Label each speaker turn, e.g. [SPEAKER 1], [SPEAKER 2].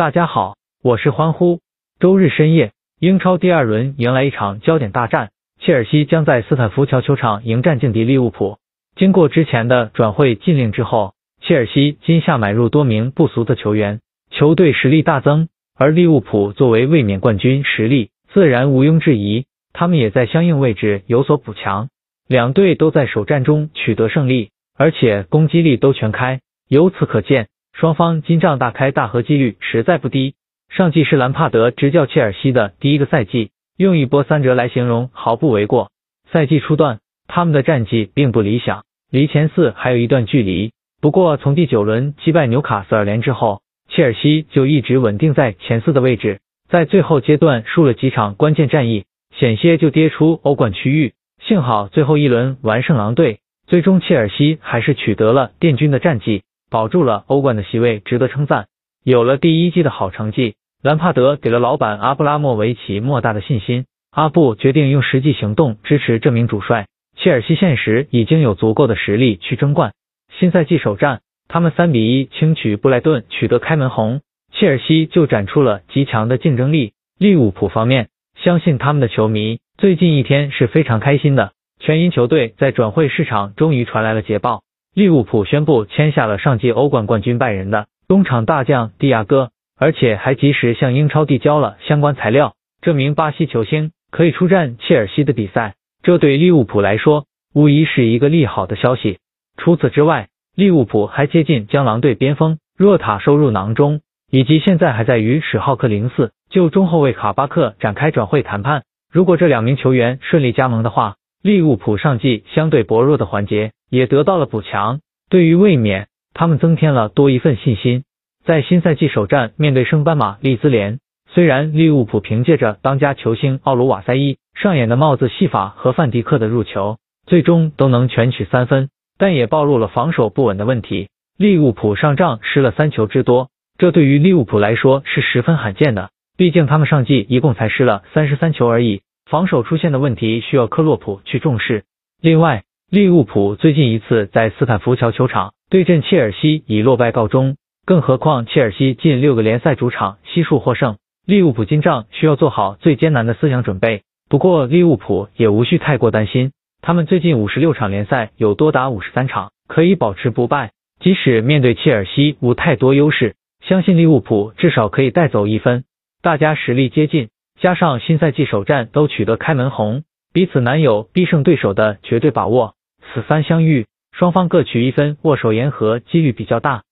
[SPEAKER 1] 大家好，我是欢呼。周日深夜，英超第二轮迎来一场焦点大战，切尔西将在斯坦福桥球场迎战劲敌利物浦。经过之前的转会禁令之后，切尔西今夏买入多名不俗的球员，球队实力大增。而利物浦作为卫冕冠军，实力自然毋庸置疑，他们也在相应位置有所补强。两队都在首战中取得胜利，而且攻击力都全开。由此可见，双方金帐大开大合几率实在不低。上季是兰帕德执教切尔西的第一个赛季，用一波三折来形容毫不为过。赛季初段，他们的战绩并不理想，离前四还有一段距离。不过从第九轮击败纽卡斯尔联之后，切尔西就一直稳定在前四的位置，在最后阶段输了几场关键战役，险些就跌出欧冠区域。幸好最后一轮完胜狼队，最终切尔西还是取得了殿军的战绩，保住了欧冠的席位，值得称赞。有了第一季的好成绩，兰帕德给了老板阿布拉莫维奇莫大的信心。阿布决定用实际行动支持这名主帅。切尔西现实已经有足够的实力去争冠。新赛季首战。他们三比一轻取布莱顿，取得开门红。切尔西就展出了极强的竞争力。利物浦方面，相信他们的球迷最近一天是非常开心的。全英球队在转会市场终于传来了捷报，利物浦宣布签下了上届欧冠冠军拜仁的中场大将蒂亚戈，而且还及时向英超递交了相关材料，这名巴西球星可以出战切尔西的比赛。这对利物浦来说无疑是一个利好的消息。除此之外，利物浦还接近将狼队边锋若塔收入囊中，以及现在还在与史浩克零四就中后卫卡巴克展开转会谈判。如果这两名球员顺利加盟的话，利物浦上季相对薄弱的环节也得到了补强。对于卫冕，他们增添了多一份信心。在新赛季首战面对升班马利兹联，虽然利物浦凭借着当家球星奥卢瓦塞伊上演的帽子戏法和范迪克的入球，最终都能全取三分。但也暴露了防守不稳的问题。利物浦上仗失了三球之多，这对于利物浦来说是十分罕见的。毕竟他们上季一共才失了三十三球而已，防守出现的问题需要克洛普去重视。另外，利物浦最近一次在斯坦福桥球场对阵切尔西以落败告终，更何况切尔西近六个联赛主场悉数获胜，利物浦金账需要做好最艰难的思想准备。不过利物浦也无需太过担心。他们最近五十六场联赛有多达五十三场可以保持不败，即使面对切尔西无太多优势，相信利物浦至少可以带走一分。大家实力接近，加上新赛季首战都取得开门红，彼此难有必胜对手的绝对把握。此番相遇，双方各取一分，握手言和几率比较大。